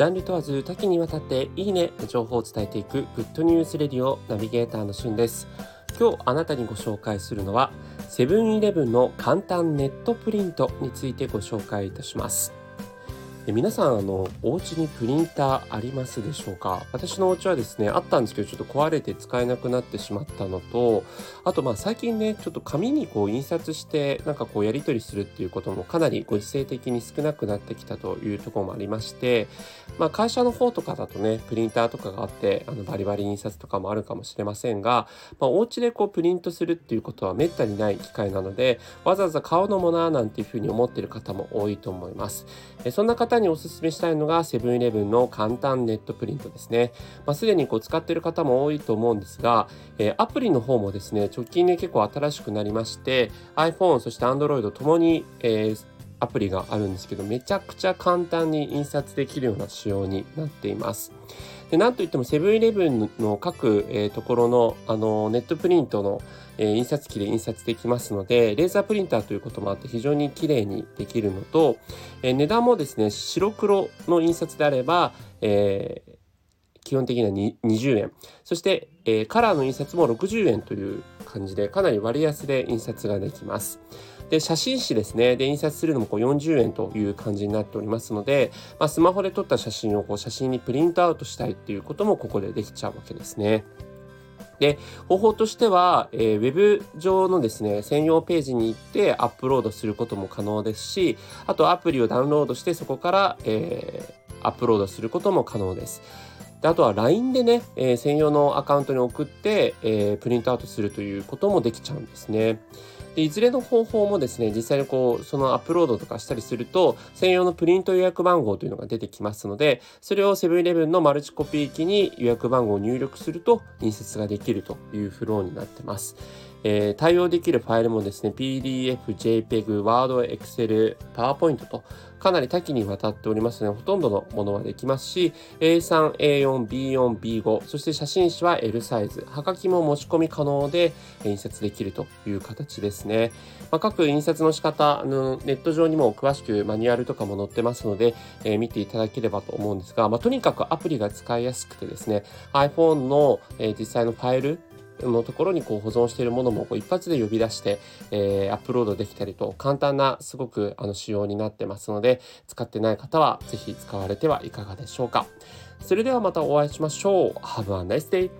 ジャンル問わず多岐にわたっていいねの情報を伝えていくグッドニュースレディオナビゲーターのしゅんです。今日あなたにご紹介するのはセブンイレブンの簡単ネットプリントについてご紹介いたします。え皆さんあのお家にプリンターありますでしょうか？私のお家はですねあったんですけどちょっと壊れて使えなくなってしまったのとあとまあ最近ねちょっと紙にこう印刷してなんかこうやり取りするっていうこともかなりご時世的に少なくなってきたというところもありましてまあ会社の方とかだとねプリンターとかがあってあのバリバリ印刷とかもあるかもしれませんが、まあ、お家でこうプリントするっていうことはめったにない機会なのでわざわざ買うのもななんていうふうに思ってる方も多いと思います。えそんな方におすすめしたいのがセブンイレブンの簡単ネットプリントですね。まあ、すでにこう使っている方も多いと思うんですが、えー、アプリの方もですね、直近で結構新しくなりまして、iPhone、そして Android ともに、えーアプリがあるんですけどめちゃくちゃ簡単に印刷できるような仕様になっています。でなんといってもセブンイレブンの各、えー、ところのあのネットプリントの、えー、印刷機で印刷できますのでレーザープリンターということもあって非常に綺麗にできるのと、え、値段もですね白黒の印刷であれば、え基本的には20円。そして、え、カラーの印刷も60円という感じでかなり割安で印刷ができます。で、写真紙ですね。で、印刷するのもこう40円という感じになっておりますので、まあ、スマホで撮った写真をこう写真にプリントアウトしたいっていうこともここでできちゃうわけですね。で、方法としては、えー、ウェブ上のですね、専用ページに行ってアップロードすることも可能ですし、あとアプリをダウンロードしてそこから、えー、アップロードすることも可能です。であとは LINE でね、えー、専用のアカウントに送って、えー、プリントアウトするということもできちゃうんですね。でいずれの方法もですね実際にこうそのアップロードとかしたりすると専用のプリント予約番号というのが出てきますのでそれをセブンイレブンのマルチコピー機に予約番号を入力すると印刷ができるというフローになってます。えー、対応できるファイルもですね PDF、JPEG、Word、Excel、PowerPoint とかなり多岐にわたっておりますので、ほとんどのものはできますし、A3、A4、B4、B5、そして写真紙は L サイズ、はがきも持ち込み可能で印刷できるという形ですですね。まあ、各印刷の仕方、あのネット上にも詳しくマニュアルとかも載ってますので、えー、見ていただければと思うんですが、まあ、とにかくアプリが使いやすくてですね、iPhone の、えー、実際のファイル、のところにこう保存しているものもこう一発で呼び出して、えー、アップロードできたりと簡単なすごくあの仕様になってますので使ってない方は是非使われてはいかがでしょうか。それではまたお会いしましょう。Have a nice day!